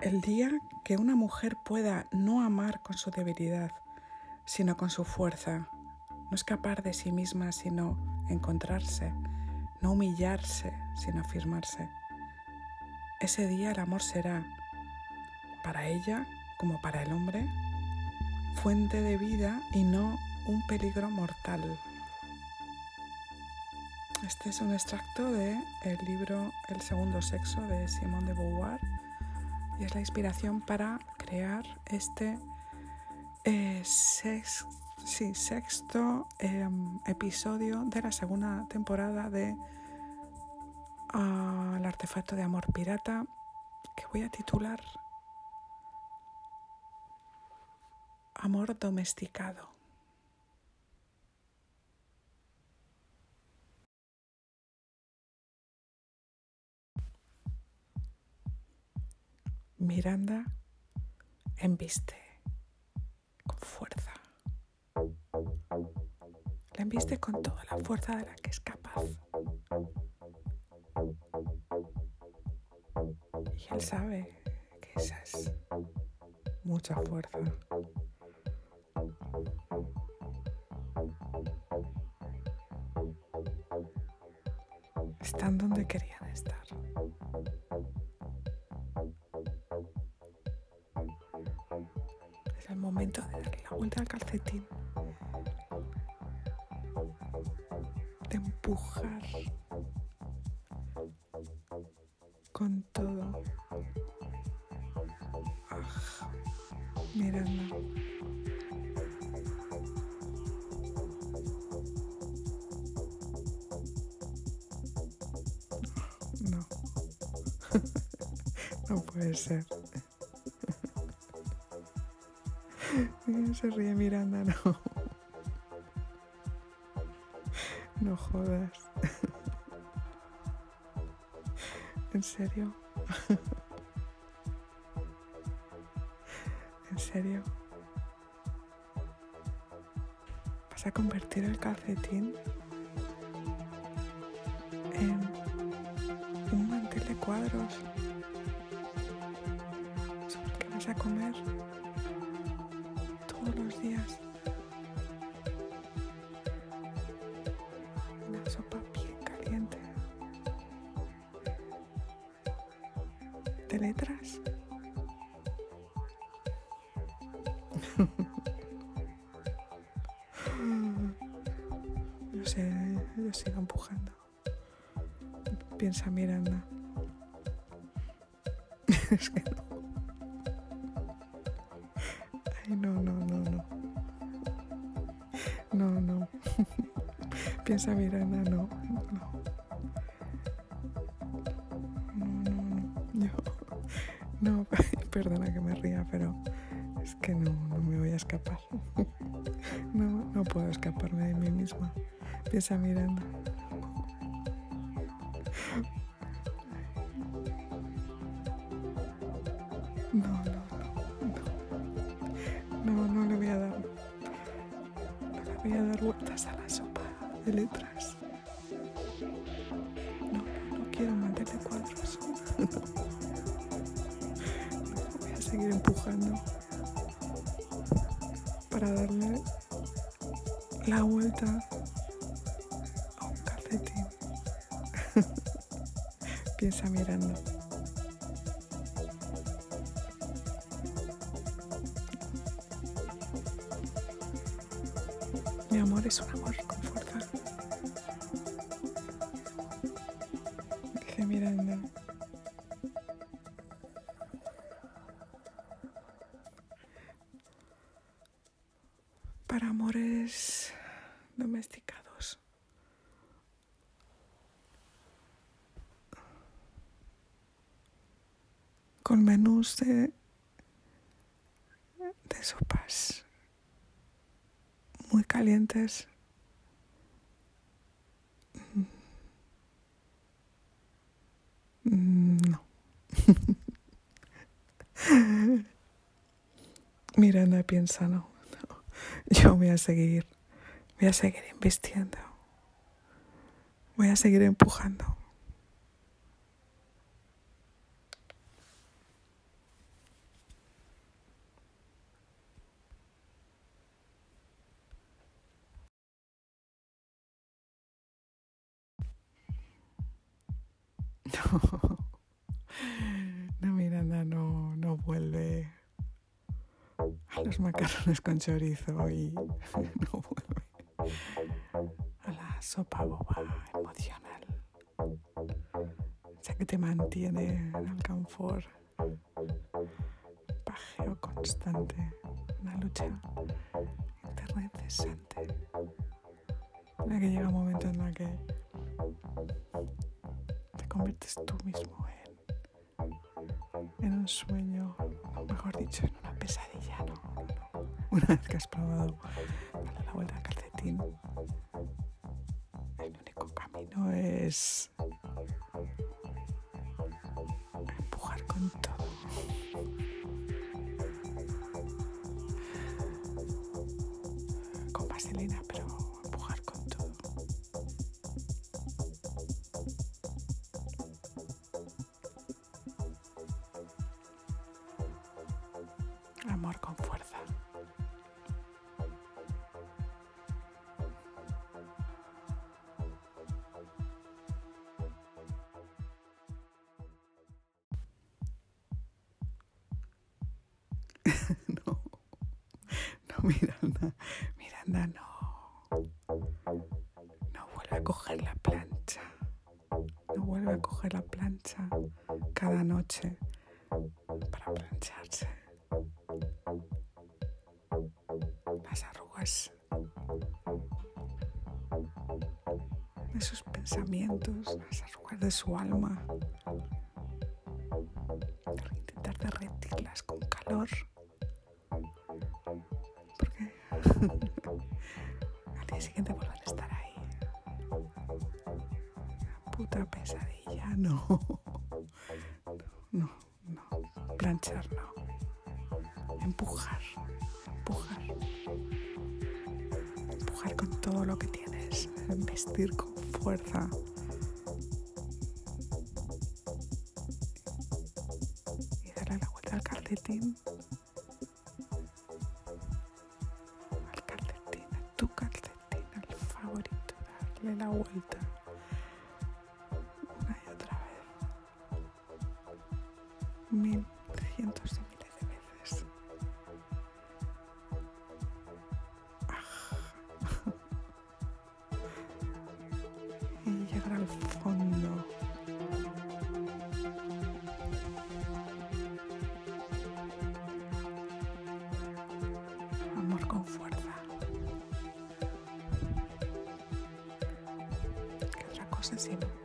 El día que una mujer pueda no amar con su debilidad, sino con su fuerza, no escapar de sí misma, sino encontrarse, no humillarse, sino afirmarse. Ese día el amor será, para ella como para el hombre, fuente de vida y no un peligro mortal. Este es un extracto del libro El segundo sexo de Simone de Beauvoir y es la inspiración para crear este eh, sexto em, episodio de la segunda temporada de ah, El artefacto de amor pirata que voy a titular Amor domesticado. Miranda embiste con fuerza. La embiste con toda la fuerza de la que es capaz. Y él sabe que esa es mucha fuerza. Están donde querían Es el momento de darle la vuelta al calcetín. De empujar con todo. Ah, mirando. No. no puede ser. Se ríe Miranda, no. No jodas. ¿En serio? ¿En serio? ¿Vas a convertir el calcetín en un mantel de cuadros sobre que vas a comer días? Una sopa bien caliente de letras. Yo sé, yo sigo empujando. Piensa Miranda. es que no. Ay, no, no, no, no. Piensa Miranda, no. No. No. Yo. No, perdona que me ría, pero es que no, no me voy a escapar. No, no puedo escaparme de mí misma. Piensa Miranda. No, no, no, no. No, no le voy a dar. No le voy a dar vueltas a la sopa de letras. No, no, quiero de cuadros. No. Voy a seguir empujando para darle la vuelta a un calcetín. Piensa mirando. Mi amor es un amor con Para amores domesticados. Con menús de, de sopas muy calientes. Mm, No. Miranda piensa, no. yo voy a seguir, voy a seguir invirtiendo, voy a seguir empujando. No, no Miranda, no, no vuelve a los macarrones con chorizo y no vuelve a la sopa boba emocional. Ya que te mantiene en alcanfor. Pajeo constante, una lucha interna incesante. En la que llega un momento en la que te conviertes tú mismo en, en un sueño, mejor dicho, en una pesadilla, ¿no? Una vez que has probado darle la vuelta al calcetín, el único camino es empujar con todo. Con vaselina, Con fuerza. no, no, Miranda, Miranda, no. No vuelve a coger la plancha. No vuelve a coger la plancha cada noche de sus pensamientos, las arrugas de su alma. Intentar derretirlas con calor. Porque al día siguiente vuelven a estar ahí. Una puta pesadilla, no. No, no. Planchar, no. Empujar, empujar. Empujar con todo lo que tienes. Vestir con fuerza. Y darle la vuelta al calcetín. Al calcetín, a tu calcetín, al favorito. Darle la vuelta. Una y otra vez. Mil, ¿Qué otra cosa sino?